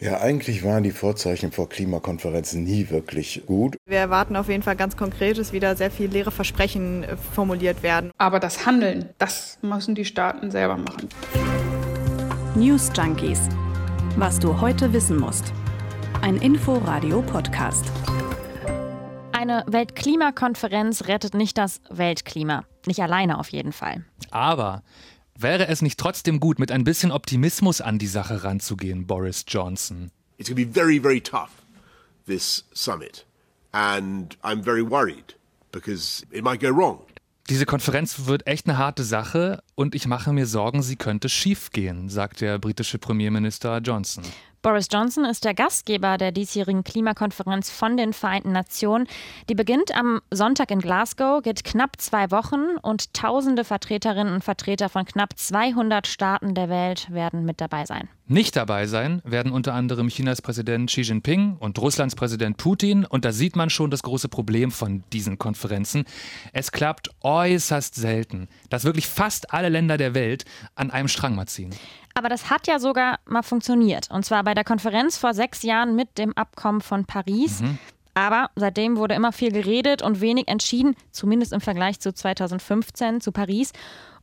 Ja, eigentlich waren die Vorzeichen vor Klimakonferenzen nie wirklich gut. Wir erwarten auf jeden Fall ganz konkret, dass wieder sehr viele leere Versprechen äh, formuliert werden. Aber das Handeln, das müssen die Staaten selber machen. News Junkies. Was du heute wissen musst. Ein Info-Radio-Podcast. Eine Weltklimakonferenz rettet nicht das Weltklima. Nicht alleine auf jeden Fall. Aber wäre es nicht trotzdem gut, mit ein bisschen Optimismus an die Sache ranzugehen, Boris Johnson? It's going to be very, very tough, this summit. And I'm very worried because it might go wrong. Diese Konferenz wird echt eine harte Sache und ich mache mir Sorgen, sie könnte schiefgehen, sagt der britische Premierminister Johnson. Boris Johnson ist der Gastgeber der diesjährigen Klimakonferenz von den Vereinten Nationen. Die beginnt am Sonntag in Glasgow, geht knapp zwei Wochen und tausende Vertreterinnen und Vertreter von knapp 200 Staaten der Welt werden mit dabei sein. Nicht dabei sein werden unter anderem Chinas Präsident Xi Jinping und Russlands Präsident Putin. Und da sieht man schon das große Problem von diesen Konferenzen. Es klappt äußerst selten, dass wirklich fast alle Länder der Welt an einem Strang mal ziehen. Aber das hat ja sogar mal funktioniert. Und zwar bei der Konferenz vor sechs Jahren mit dem Abkommen von Paris. Mhm. Aber seitdem wurde immer viel geredet und wenig entschieden, zumindest im Vergleich zu 2015, zu Paris.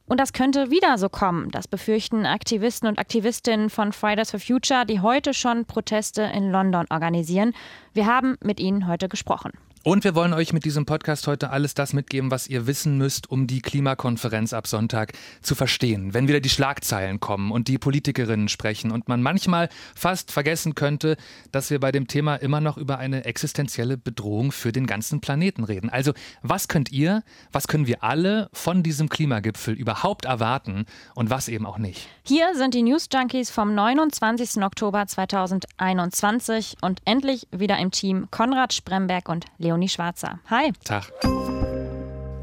Und das könnte wieder so kommen. Das befürchten Aktivisten und Aktivistinnen von Fridays for Future, die heute schon Proteste in London organisieren. Wir haben mit ihnen heute gesprochen. Und wir wollen euch mit diesem Podcast heute alles das mitgeben, was ihr wissen müsst, um die Klimakonferenz ab Sonntag zu verstehen. Wenn wieder die Schlagzeilen kommen und die Politikerinnen sprechen und man manchmal fast vergessen könnte, dass wir bei dem Thema immer noch über eine existenzielle Bedrohung für den ganzen Planeten reden. Also, was könnt ihr, was können wir alle von diesem Klimagipfel überhaupt erwarten und was eben auch nicht? Hier sind die News Junkies vom 29. Oktober 2021 und endlich wieder im Team Konrad Spremberg und Leon Leonie Schwarzer. Hi. Tag.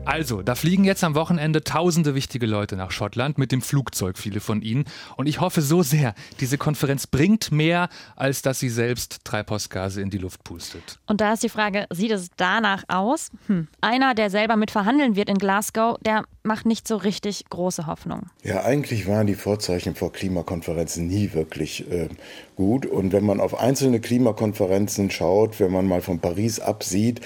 Also, da fliegen jetzt am Wochenende tausende wichtige Leute nach Schottland mit dem Flugzeug, viele von ihnen. Und ich hoffe so sehr, diese Konferenz bringt mehr, als dass sie selbst Treibhausgase in die Luft pustet. Und da ist die Frage, sieht es danach aus? Hm. Einer, der selber mit verhandeln wird in Glasgow, der macht nicht so richtig große Hoffnung. Ja, eigentlich waren die Vorzeichen vor Klimakonferenzen nie wirklich äh, gut. Und wenn man auf einzelne Klimakonferenzen schaut, wenn man mal von Paris absieht,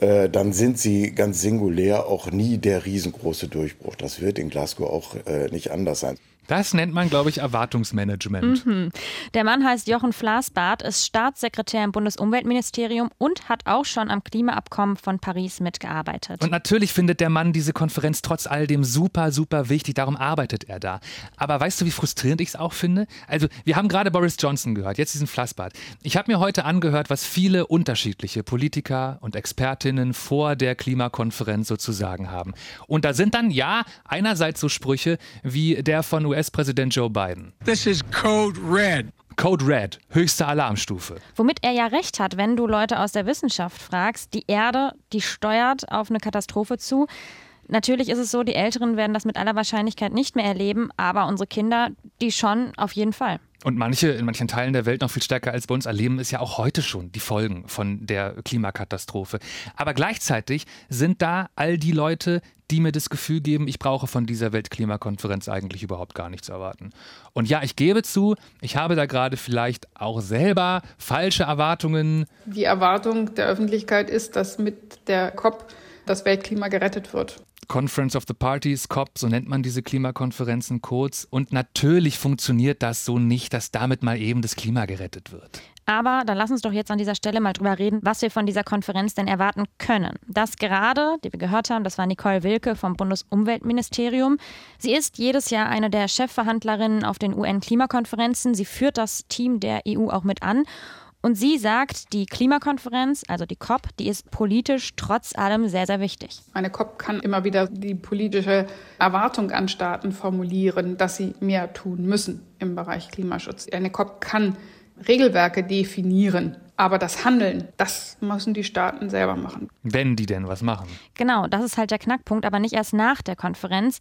äh, dann sind sie ganz singulär auch nie der riesengroße Durchbruch. Das wird in Glasgow auch äh, nicht anders sein. Das nennt man, glaube ich, Erwartungsmanagement. Mhm. Der Mann heißt Jochen Flasbart, ist Staatssekretär im Bundesumweltministerium und hat auch schon am Klimaabkommen von Paris mitgearbeitet. Und natürlich findet der Mann diese Konferenz trotz all dem super, super wichtig. Darum arbeitet er da. Aber weißt du, wie frustrierend ich es auch finde? Also, wir haben gerade Boris Johnson gehört, jetzt diesen Flasbart. Ich habe mir heute angehört, was viele unterschiedliche Politiker und Expertinnen vor der Klimakonferenz sozusagen haben. Und da sind dann, ja, einerseits so Sprüche wie der von US-Präsident Joe Biden. This is Code Red. Code Red, höchste Alarmstufe. Womit er ja recht hat, wenn du Leute aus der Wissenschaft fragst, die Erde, die steuert auf eine Katastrophe zu. Natürlich ist es so, die Älteren werden das mit aller Wahrscheinlichkeit nicht mehr erleben, aber unsere Kinder, die schon auf jeden Fall. Und manche in manchen Teilen der Welt noch viel stärker als bei uns erleben es ja auch heute schon die Folgen von der Klimakatastrophe. Aber gleichzeitig sind da all die Leute, die mir das Gefühl geben, ich brauche von dieser Weltklimakonferenz eigentlich überhaupt gar nichts erwarten. Und ja, ich gebe zu, ich habe da gerade vielleicht auch selber falsche Erwartungen. Die Erwartung der Öffentlichkeit ist, dass mit der COP das Weltklima gerettet wird. Conference of the Parties, COP, so nennt man diese Klimakonferenzen kurz. Und natürlich funktioniert das so nicht, dass damit mal eben das Klima gerettet wird. Aber dann lass uns doch jetzt an dieser Stelle mal drüber reden, was wir von dieser Konferenz denn erwarten können. Das gerade, die wir gehört haben, das war Nicole Wilke vom Bundesumweltministerium. Sie ist jedes Jahr eine der Chefverhandlerinnen auf den UN-Klimakonferenzen. Sie führt das Team der EU auch mit an. Und sie sagt, die Klimakonferenz, also die COP, die ist politisch trotz allem sehr, sehr wichtig. Eine COP kann immer wieder die politische Erwartung an Staaten formulieren, dass sie mehr tun müssen im Bereich Klimaschutz. Eine COP kann Regelwerke definieren. Aber das Handeln, das müssen die Staaten selber machen. Wenn die denn was machen. Genau, das ist halt der Knackpunkt, aber nicht erst nach der Konferenz.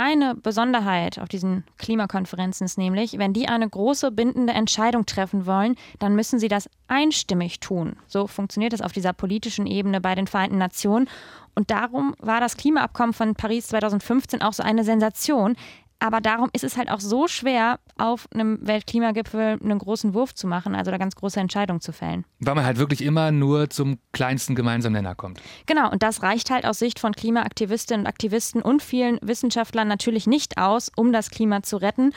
Eine Besonderheit auf diesen Klimakonferenzen ist nämlich, wenn die eine große bindende Entscheidung treffen wollen, dann müssen sie das einstimmig tun. So funktioniert es auf dieser politischen Ebene bei den Vereinten Nationen. Und darum war das Klimaabkommen von Paris 2015 auch so eine Sensation. Aber darum ist es halt auch so schwer, auf einem Weltklimagipfel einen großen Wurf zu machen, also da ganz große Entscheidungen zu fällen. Weil man halt wirklich immer nur zum kleinsten gemeinsamen Nenner kommt. Genau, und das reicht halt aus Sicht von Klimaaktivistinnen und Aktivisten und vielen Wissenschaftlern natürlich nicht aus, um das Klima zu retten.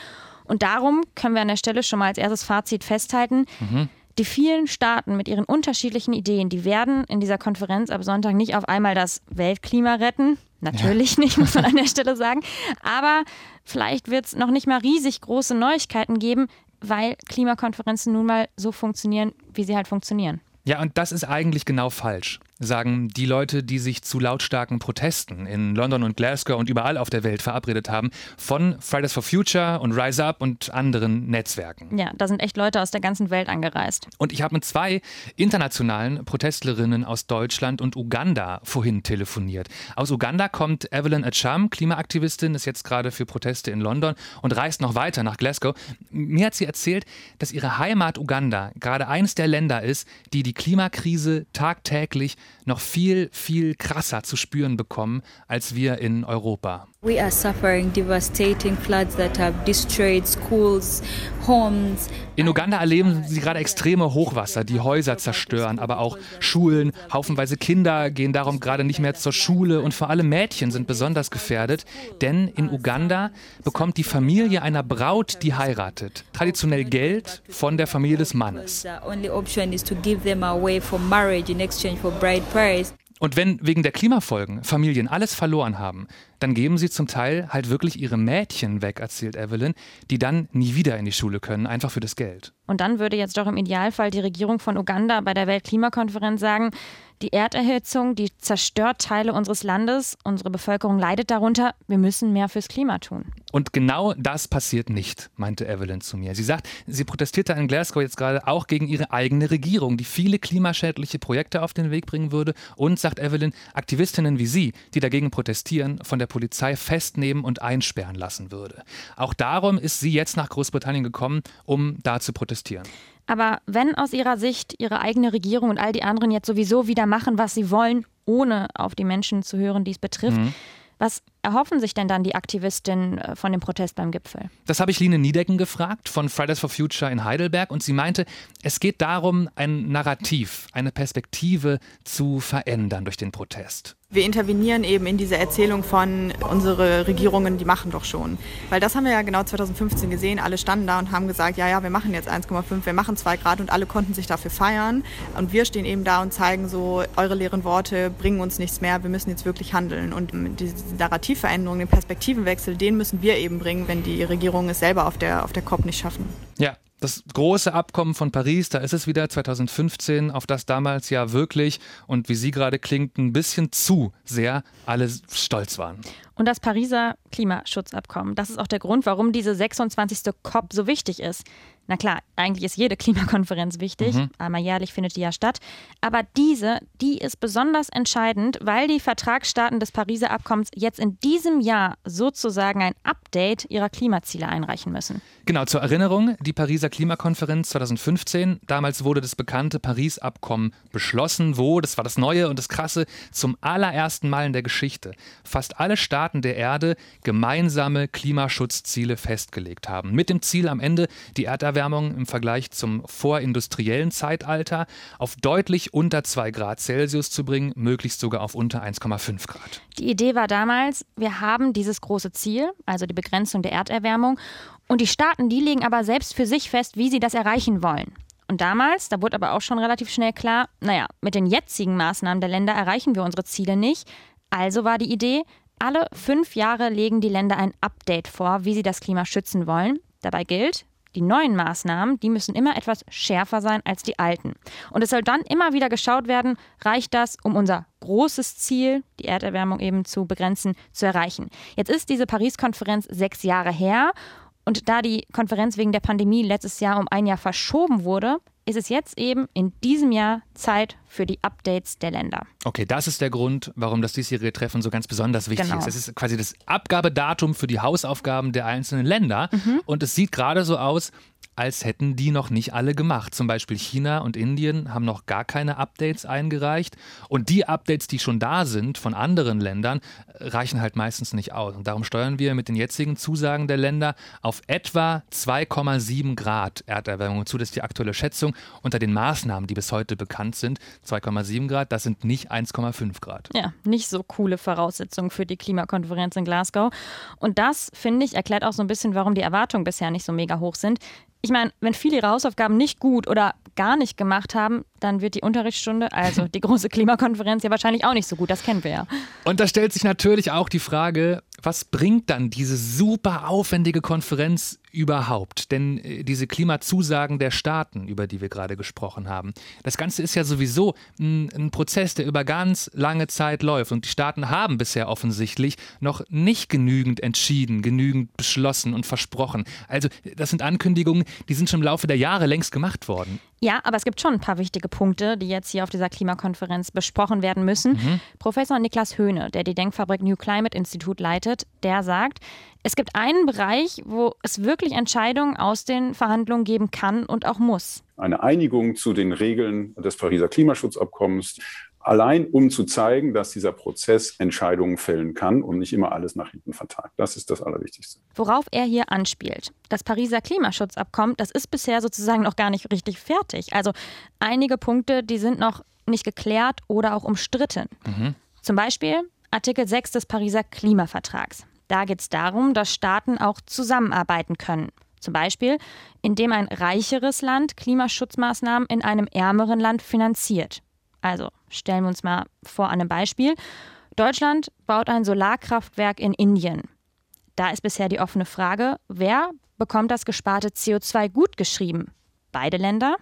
Und darum können wir an der Stelle schon mal als erstes Fazit festhalten, mhm. Die vielen Staaten mit ihren unterschiedlichen Ideen, die werden in dieser Konferenz ab Sonntag nicht auf einmal das Weltklima retten. Natürlich ja. nicht, muss man an der Stelle sagen. Aber vielleicht wird es noch nicht mal riesig große Neuigkeiten geben, weil Klimakonferenzen nun mal so funktionieren, wie sie halt funktionieren. Ja, und das ist eigentlich genau falsch sagen die Leute, die sich zu lautstarken Protesten in London und Glasgow und überall auf der Welt verabredet haben, von Fridays for Future und Rise Up und anderen Netzwerken. Ja, da sind echt Leute aus der ganzen Welt angereist. Und ich habe mit zwei internationalen Protestlerinnen aus Deutschland und Uganda vorhin telefoniert. Aus Uganda kommt Evelyn Acham, Klimaaktivistin, ist jetzt gerade für Proteste in London und reist noch weiter nach Glasgow. Mir hat sie erzählt, dass ihre Heimat Uganda gerade eines der Länder ist, die die Klimakrise tagtäglich noch viel, viel krasser zu spüren bekommen als wir in Europa. We are suffering devastating floods that have destroyed schools, homes. In Uganda erleben sie gerade extreme Hochwasser, die Häuser zerstören, aber auch Schulen. Haufenweise Kinder gehen darum gerade nicht mehr zur Schule und vor allem Mädchen sind besonders gefährdet, denn in Uganda bekommt die Familie einer Braut, die heiratet, traditionell Geld von der Familie des Mannes. Und wenn wegen der Klimafolgen Familien alles verloren haben, dann geben sie zum Teil halt wirklich ihre Mädchen weg, erzählt Evelyn, die dann nie wieder in die Schule können, einfach für das Geld. Und dann würde jetzt doch im Idealfall die Regierung von Uganda bei der Weltklimakonferenz sagen, die Erderhitzung, die zerstört Teile unseres Landes, unsere Bevölkerung leidet darunter, wir müssen mehr fürs Klima tun. Und genau das passiert nicht, meinte Evelyn zu mir. Sie sagt, sie protestierte in Glasgow jetzt gerade auch gegen ihre eigene Regierung, die viele klimaschädliche Projekte auf den Weg bringen würde und, sagt Evelyn, Aktivistinnen wie sie, die dagegen protestieren, von der Polizei festnehmen und einsperren lassen würde. Auch darum ist sie jetzt nach Großbritannien gekommen, um da zu protestieren. Aber wenn aus ihrer Sicht ihre eigene Regierung und all die anderen jetzt sowieso wieder machen, was sie wollen, ohne auf die Menschen zu hören, die es betrifft, mhm. was erhoffen sich denn dann die Aktivistinnen äh, von dem Protest beim Gipfel? Das habe ich Line Niedecken gefragt von Fridays for Future in Heidelberg und sie meinte, es geht darum, ein Narrativ, eine Perspektive zu verändern durch den Protest. Wir intervenieren eben in diese Erzählung von, unsere Regierungen, die machen doch schon. Weil das haben wir ja genau 2015 gesehen. Alle standen da und haben gesagt, ja, ja, wir machen jetzt 1,5, wir machen 2 Grad und alle konnten sich dafür feiern. Und wir stehen eben da und zeigen so, eure leeren Worte bringen uns nichts mehr, wir müssen jetzt wirklich handeln. Und diese Narrativ Perspektivveränderung, den Perspektivenwechsel, den müssen wir eben bringen, wenn die Regierungen es selber auf der, auf der COP nicht schaffen. Ja, das große Abkommen von Paris, da ist es wieder 2015, auf das damals ja wirklich und wie sie gerade klingt, ein bisschen zu sehr alle stolz waren. Und das Pariser Klimaschutzabkommen, das ist auch der Grund, warum diese 26. COP so wichtig ist. Na klar, eigentlich ist jede Klimakonferenz wichtig, mhm. einmal jährlich findet die ja statt. Aber diese, die ist besonders entscheidend, weil die Vertragsstaaten des Pariser Abkommens jetzt in diesem Jahr sozusagen ein Update ihrer Klimaziele einreichen müssen. Genau, zur Erinnerung, die Pariser Klimakonferenz 2015, damals wurde das bekannte Paris-Abkommen beschlossen, wo, das war das Neue und das Krasse, zum allerersten Mal in der Geschichte fast alle Staaten der Erde gemeinsame Klimaschutzziele festgelegt haben. Mit dem Ziel am Ende, die Erderwärmung im Vergleich zum vorindustriellen Zeitalter auf deutlich unter 2 Grad Celsius zu bringen, möglichst sogar auf unter 1,5 Grad. Die Idee war damals, wir haben dieses große Ziel, also die Begrenzung der Erderwärmung, und die Staaten, die legen aber selbst für sich fest, wie sie das erreichen wollen. Und damals, da wurde aber auch schon relativ schnell klar, naja, mit den jetzigen Maßnahmen der Länder erreichen wir unsere Ziele nicht. Also war die Idee, alle fünf Jahre legen die Länder ein Update vor, wie sie das Klima schützen wollen. Dabei gilt, die neuen Maßnahmen, die müssen immer etwas schärfer sein als die alten. Und es soll dann immer wieder geschaut werden, reicht das, um unser großes Ziel, die Erderwärmung eben zu begrenzen, zu erreichen. Jetzt ist diese Paris-Konferenz sechs Jahre her und da die Konferenz wegen der Pandemie letztes Jahr um ein Jahr verschoben wurde, ist es jetzt eben in diesem Jahr Zeit für die Updates der Länder. Okay, das ist der Grund, warum das diesjährige Treffen so ganz besonders wichtig Genau. ist. Es ist quasi das Abgabedatum für die Hausaufgaben der einzelnen Länder. Mhm. Und es sieht gerade so aus, als hätten die noch nicht alle gemacht. Zum Beispiel China und Indien haben noch gar keine Updates eingereicht. Und die Updates, die schon da sind von anderen Ländern, reichen halt meistens nicht aus. Und darum steuern wir mit den jetzigen Zusagen der Länder auf etwa 2,7 Grad Erderwärmung zu. Das ist die aktuelle Schätzung unter den Maßnahmen, die bis heute bekannt sind. 2,7 Grad, das sind nicht 1,5 Grad. Ja, nicht so coole Voraussetzungen für die Klimakonferenz in Glasgow. Und das, finde ich, erklärt auch so ein bisschen, warum die Erwartungen bisher nicht so mega hoch sind. Ich meine, wenn viele ihre Hausaufgaben nicht gut oder gar nicht gemacht haben, dann wird die Unterrichtsstunde, also die große Klimakonferenz, ja wahrscheinlich auch nicht so gut. Das kennen wir ja. Und da stellt sich natürlich auch die Frage, was bringt dann diese super aufwendige Konferenz überhaupt? Denn äh, diese Klimazusagen der Staaten, über die wir gerade gesprochen haben, das Ganze ist ja sowieso ein, ein Prozess, der über ganz lange Zeit läuft. Und die Staaten haben bisher offensichtlich noch nicht genügend entschieden, genügend beschlossen und versprochen. Also das sind Ankündigungen, die sind schon im Laufe der Jahre längst gemacht worden. Ja, aber es gibt schon ein paar wichtige Punkte, die jetzt hier auf dieser Klimakonferenz besprochen werden müssen. Professor Niklas Höhne, der die Denkfabrik New Climate Institute leitet, der sagt, es gibt einen Bereich, wo es wirklich Entscheidungen aus den Verhandlungen geben kann und auch muss. Eine Einigung zu den Regeln des Pariser Klimaschutzabkommens, allein um zu zeigen, dass dieser Prozess Entscheidungen fällen kann und nicht immer alles nach hinten vertagt. Das ist das Allerwichtigste. Worauf er hier anspielt. Das Pariser Klimaschutzabkommen, das ist bisher sozusagen noch gar nicht richtig fertig. Also einige Punkte, die sind noch nicht geklärt oder auch umstritten. Zum Beispiel Artikel 6 des Pariser Klimavertrags. Da geht es darum, dass Staaten auch zusammenarbeiten können. Zum Beispiel, indem ein reicheres Land Klimaschutzmaßnahmen in einem ärmeren Land finanziert. Also stellen wir uns mal vor an einem Beispiel. Deutschland baut ein Solarkraftwerk in Indien. Da ist bisher die offene Frage, wer bekommt das gesparte CO2 gut geschrieben? Beide Länder?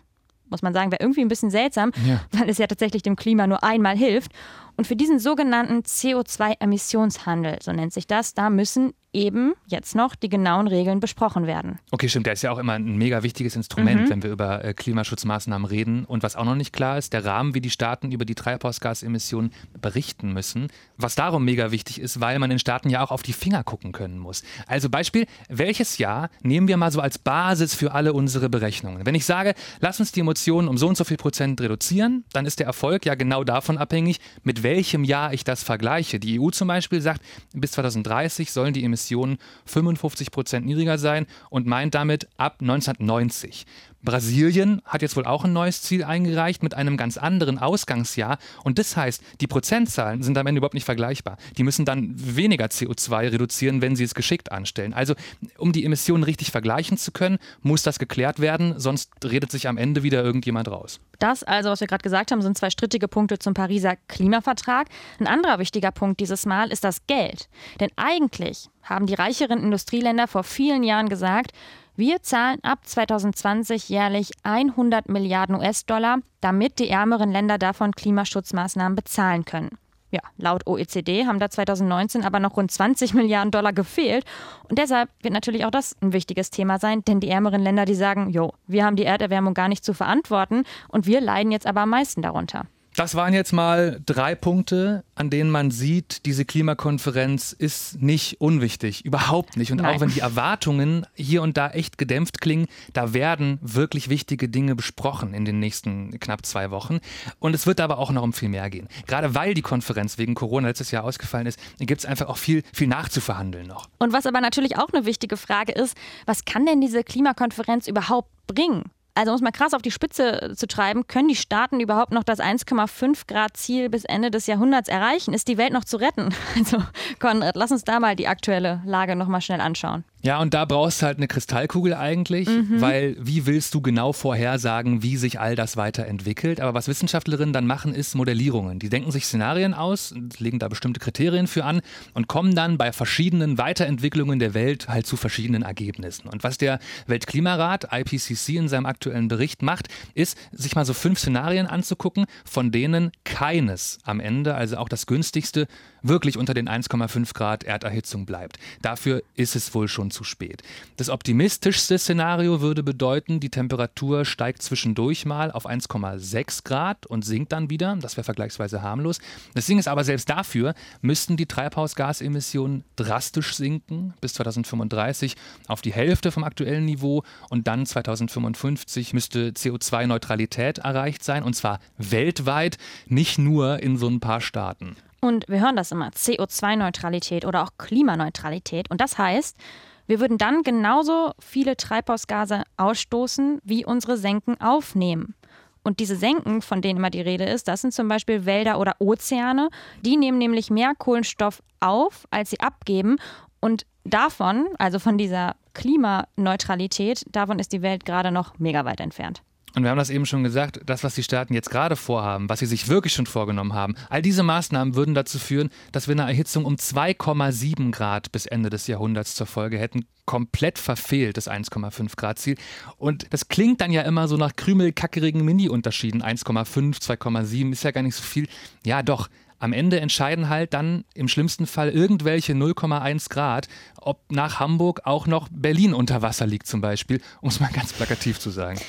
Muss man sagen, wäre irgendwie ein bisschen seltsam, Ja. weil es ja tatsächlich dem Klima nur einmal hilft. Und für diesen sogenannten CO2-Emissionshandel, so nennt sich das, da müssen eben jetzt noch die genauen Regeln besprochen werden. Okay, stimmt. Der ist ja auch immer ein mega wichtiges Instrument, Mhm. wenn wir über äh, Klimaschutzmaßnahmen reden. Und was auch noch nicht klar ist, der Rahmen, wie die Staaten über die Treibhausgasemissionen berichten müssen. Was darum mega wichtig ist, weil man den Staaten ja auch auf die Finger gucken können muss. Also Beispiel, welches Jahr nehmen wir mal so als Basis für alle unsere Berechnungen? Wenn ich sage, lass uns die Emotionen um so und so viel Prozent reduzieren, dann ist der Erfolg ja genau davon abhängig, mit welchem Jahr ich das vergleiche. Die EU zum Beispiel sagt, bis 2030 sollen die Emissionen 55 Prozent niedriger sein und meint damit ab 1990. Brasilien hat jetzt wohl auch ein neues Ziel eingereicht mit einem ganz anderen Ausgangsjahr. Und das heißt, die Prozentzahlen sind am Ende überhaupt nicht vergleichbar. Die müssen dann weniger CO2 reduzieren, wenn sie es geschickt anstellen. Also, um die Emissionen richtig vergleichen zu können, muss das geklärt werden, sonst redet sich am Ende wieder irgendjemand raus. Das also, was wir gerade gesagt haben, sind zwei strittige Punkte zum Pariser Klimavertrag. Ein anderer wichtiger Punkt dieses Mal ist das Geld. Denn eigentlich haben die reicheren Industrieländer vor vielen Jahren gesagt, wir zahlen ab 2020 jährlich 100 Milliarden US-Dollar, damit die ärmeren Länder davon Klimaschutzmaßnahmen bezahlen können. Ja, laut OECD haben da 2019 aber noch rund 20 Milliarden Dollar gefehlt. Und deshalb wird natürlich auch das ein wichtiges Thema sein, denn die ärmeren Länder, die sagen, jo, wir haben die Erderwärmung gar nicht zu verantworten und wir leiden jetzt aber am meisten darunter. Das waren jetzt mal drei Punkte, an denen man sieht, diese Klimakonferenz ist nicht unwichtig, überhaupt nicht. Und Nein. auch wenn die Erwartungen hier und da echt gedämpft klingen, da werden wirklich wichtige Dinge besprochen in den nächsten knapp zwei Wochen. Und es wird aber auch noch um viel mehr gehen. Gerade weil die Konferenz wegen Corona letztes Jahr ausgefallen ist, gibt es einfach auch viel, viel nachzuverhandeln noch. Und was aber natürlich auch eine wichtige Frage ist, was kann denn diese Klimakonferenz überhaupt bringen? Also um es mal krass auf die Spitze zu treiben, können die Staaten überhaupt noch das 1,5 Grad Ziel bis Ende des Jahrhunderts erreichen? Ist die Welt noch zu retten? Also Konrad, lass uns da mal die aktuelle Lage noch mal schnell anschauen. Ja, und da brauchst du halt eine Kristallkugel eigentlich, weil wie willst du genau vorhersagen, wie sich all das weiterentwickelt? Aber was Wissenschaftlerinnen dann machen, ist Modellierungen. Die denken sich Szenarien aus, legen da bestimmte Kriterien für an und kommen dann bei verschiedenen Weiterentwicklungen der Welt halt zu verschiedenen Ergebnissen. Und was der Weltklimarat IPCC in seinem aktuellen Bericht macht, ist, sich mal so fünf Szenarien anzugucken, von denen keines am Ende, also auch das günstigste, wirklich unter den 1,5 Grad Erderhitzung bleibt. Dafür ist es wohl schon schon zu spät. Das optimistischste Szenario würde bedeuten, die Temperatur steigt zwischendurch mal auf 1,6 Grad und sinkt dann wieder. Das wäre vergleichsweise harmlos. Das Ding ist aber, selbst dafür müssten die Treibhausgasemissionen drastisch sinken bis 2035 auf die Hälfte vom aktuellen Niveau und dann 2055 müsste CO2-Neutralität erreicht sein und zwar weltweit, nicht nur in so ein paar Staaten. Und wir hören das immer, CO2-Neutralität oder auch Klimaneutralität. Und das heißt, wir würden dann genauso viele Treibhausgase ausstoßen, wie unsere Senken aufnehmen. Und diese Senken, von denen immer die Rede ist, das sind zum Beispiel Wälder oder Ozeane. Die nehmen nämlich mehr Kohlenstoff auf, als sie abgeben. Und davon, also von dieser Klimaneutralität, davon ist die Welt gerade noch mega weit entfernt. Und wir haben das eben schon gesagt, das, was die Staaten jetzt gerade vorhaben, was sie sich wirklich schon vorgenommen haben, all diese Maßnahmen würden dazu führen, dass wir eine Erhitzung um 2,7 Grad bis Ende des Jahrhunderts zur Folge hätten. Komplett verfehlt, das 1,5 Grad Ziel. Und das klingt dann ja immer so nach krümelkackerigen Mini-Unterschieden. 1,5, 2,7 ist ja gar nicht so viel. Ja, doch. Am Ende entscheiden halt dann im schlimmsten Fall irgendwelche 0,1 Grad, ob nach Hamburg auch noch Berlin unter Wasser liegt zum Beispiel, um es mal ganz plakativ zu sagen.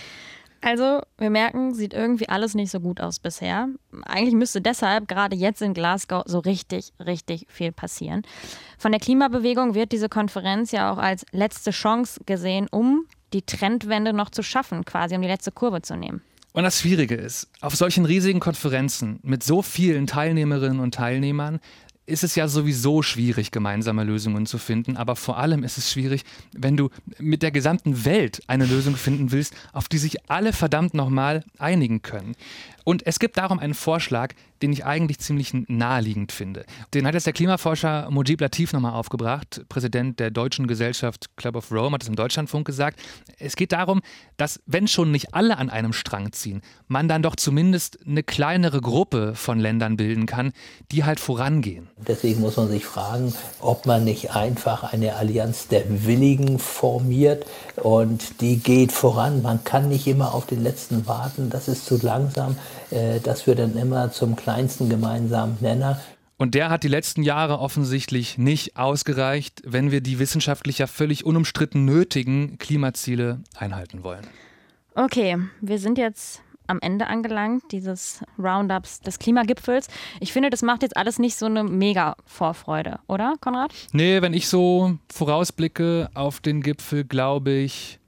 Also, wir merken, sieht irgendwie alles nicht so gut aus bisher. Eigentlich müsste deshalb gerade jetzt in Glasgow so richtig, richtig viel passieren. Von der Klimabewegung wird diese Konferenz ja auch als letzte Chance gesehen, um die Trendwende noch zu schaffen, quasi um die letzte Kurve zu nehmen. Und das Schwierige ist, auf solchen riesigen Konferenzen mit so vielen Teilnehmerinnen und Teilnehmern ist es ja sowieso schwierig, gemeinsame Lösungen zu finden. Aber vor allem ist es schwierig, wenn du mit der gesamten Welt eine Lösung finden willst, auf die sich alle verdammt nochmal einigen können. Und es gibt darum einen Vorschlag, den ich eigentlich ziemlich naheliegend finde. Den hat jetzt der Klimaforscher Mujib Latif nochmal aufgebracht, Präsident der deutschen Gesellschaft Club of Rome, hat es im Deutschlandfunk gesagt. Es geht darum, dass, wenn schon nicht alle an einem Strang ziehen, man dann doch zumindest eine kleinere Gruppe von Ländern bilden kann, die halt vorangehen. Deswegen muss man sich fragen, ob man nicht einfach eine Allianz der Willigen formiert und die geht voran. Man kann nicht immer auf den letzten warten, das ist zu langsam. Äh, das führt dann immer zum kleinsten gemeinsamen Nenner. Und der hat die letzten Jahre offensichtlich nicht ausgereicht, wenn wir die wissenschaftlich ja völlig unumstritten nötigen Klimaziele einhalten wollen. Okay, wir sind jetzt am Ende angelangt, dieses Roundups des Klimagipfels. Ich finde, das macht jetzt alles nicht so eine mega Vorfreude, oder, Konrad? Nee, wenn ich so vorausblicke auf den Gipfel, glaube ich,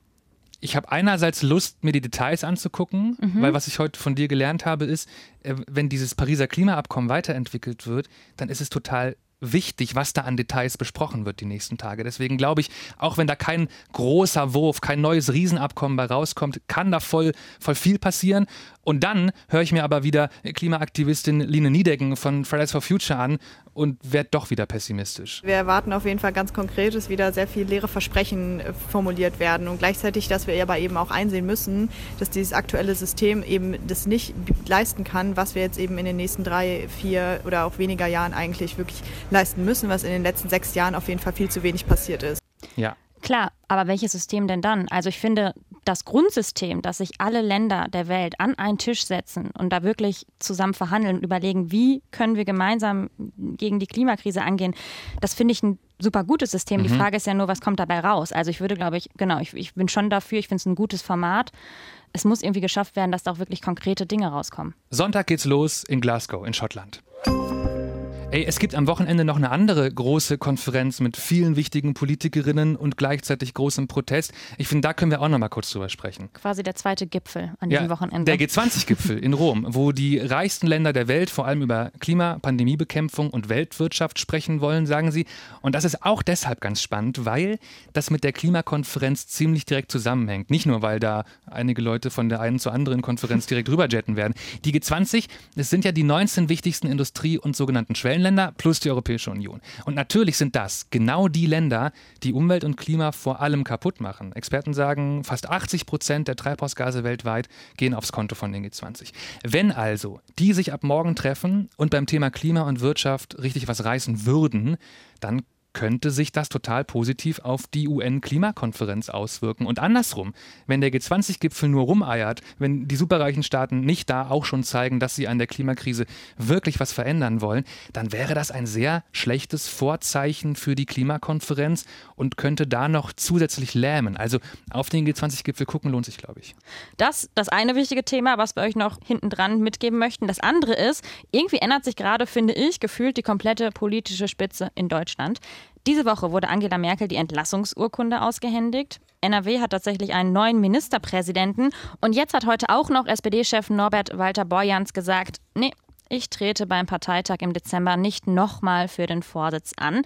ich habe einerseits Lust, mir die Details anzugucken, mhm. weil was ich heute von dir gelernt habe, ist, äh, wenn dieses Pariser Klimaabkommen weiterentwickelt wird, dann ist es total wichtig, was da an Details besprochen wird die nächsten Tage. Deswegen glaube ich, auch wenn da kein großer Wurf, kein neues Riesenabkommen bei rauskommt, kann da voll, voll viel passieren. Und dann höre ich mir aber wieder Klimaaktivistin Line Niedecken von Fridays for Future an und werde doch wieder pessimistisch. Wir erwarten auf jeden Fall ganz konkret, dass wieder sehr viele leere Versprechen äh, formuliert werden und gleichzeitig, dass wir aber eben auch einsehen müssen, dass dieses aktuelle System eben das nicht leisten kann, was wir jetzt eben in den nächsten drei, vier oder auch weniger Jahren eigentlich wirklich leisten müssen, was in den letzten sechs Jahren auf jeden Fall viel zu wenig passiert ist. Ja, Klar, aber welches System denn dann? Also ich finde, das Grundsystem, dass sich alle Länder der Welt an einen Tisch setzen und da wirklich zusammen verhandeln und überlegen, wie können wir gemeinsam gegen die Klimakrise angehen, das finde ich ein super gutes System. Mhm. Die Frage ist ja nur, was kommt dabei raus? Also ich würde, glaube ich, genau, ich, ich bin schon dafür, ich finde es ein gutes Format. Es muss irgendwie geschafft werden, dass da auch wirklich konkrete Dinge rauskommen. Sonntag geht's los in Glasgow in Schottland. Ey, es gibt am Wochenende noch eine andere große Konferenz mit vielen wichtigen Politikerinnen und gleichzeitig großem Protest. Ich finde, da können wir auch noch mal kurz drüber sprechen. Quasi der zweite Gipfel an diesem ja, Wochenende. Der G20-Gipfel in Rom, wo die reichsten Länder der Welt vor allem über Klima, Pandemiebekämpfung und Weltwirtschaft sprechen wollen, sagen sie. Und das ist auch deshalb ganz spannend, weil das mit der Klimakonferenz ziemlich direkt zusammenhängt. Nicht nur, weil da einige Leute von der einen zur anderen Konferenz direkt rüberjetten werden. Die G20, das sind ja die 19 wichtigsten Industrie- und sogenannten Schwellen Länder plus die Europäische Union. Und natürlich sind das genau die Länder, die Umwelt und Klima vor allem kaputt machen. Experten sagen, fast 80 Prozent der Treibhausgase weltweit gehen aufs Konto von den G20. Wenn also die sich ab morgen treffen und beim Thema Klima und Wirtschaft richtig was reißen würden, dann könnte sich das total positiv auf die UN-Klimakonferenz auswirken. Und andersrum, wenn der G20-Gipfel nur rumeiert, wenn die superreichen Staaten nicht da auch schon zeigen, dass sie an der Klimakrise wirklich was verändern wollen, dann wäre das ein sehr schlechtes Vorzeichen für die Klimakonferenz und könnte da noch zusätzlich lähmen. Also auf den G20-Gipfel gucken lohnt sich, glaube ich. Das das eine wichtige Thema, was wir euch noch hinten dran mitgeben möchten. Das andere ist, irgendwie ändert sich gerade, finde ich, gefühlt die komplette politische Spitze in Deutschland. Diese Woche wurde Angela Merkel die Entlassungsurkunde ausgehändigt. NRW hat tatsächlich einen neuen Ministerpräsidenten. Und jetzt hat heute auch noch SPD-Chef Norbert Walter Borjans gesagt, nee, ich trete beim Parteitag im Dezember nicht nochmal für den Vorsitz an.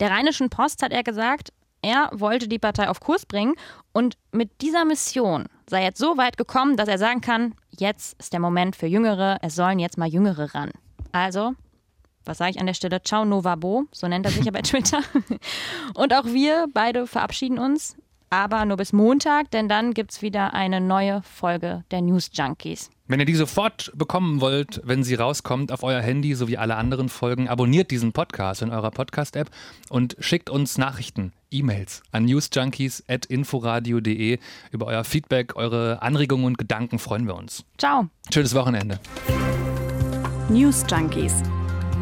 Der Rheinischen Post hat er gesagt, er wollte die Partei auf Kurs bringen und mit dieser Mission sei jetzt so weit gekommen, dass er sagen kann, jetzt ist der Moment für Jüngere, es sollen jetzt mal Jüngere ran. Also, was sage ich an der Stelle? Ciao Novabo, so nennt er sich ja bei Twitter. Und auch wir beide verabschieden uns, aber nur bis Montag, denn dann gibt es wieder eine neue Folge der News Junkies. Wenn ihr die sofort bekommen wollt, wenn sie rauskommt auf euer Handy, so wie alle anderen Folgen, abonniert diesen Podcast in eurer Podcast-App und schickt uns Nachrichten, E-Mails an newsjunkies.inforadio.de. Über euer Feedback, eure Anregungen und Gedanken freuen wir uns. Ciao. Schönes Wochenende. News Junkies.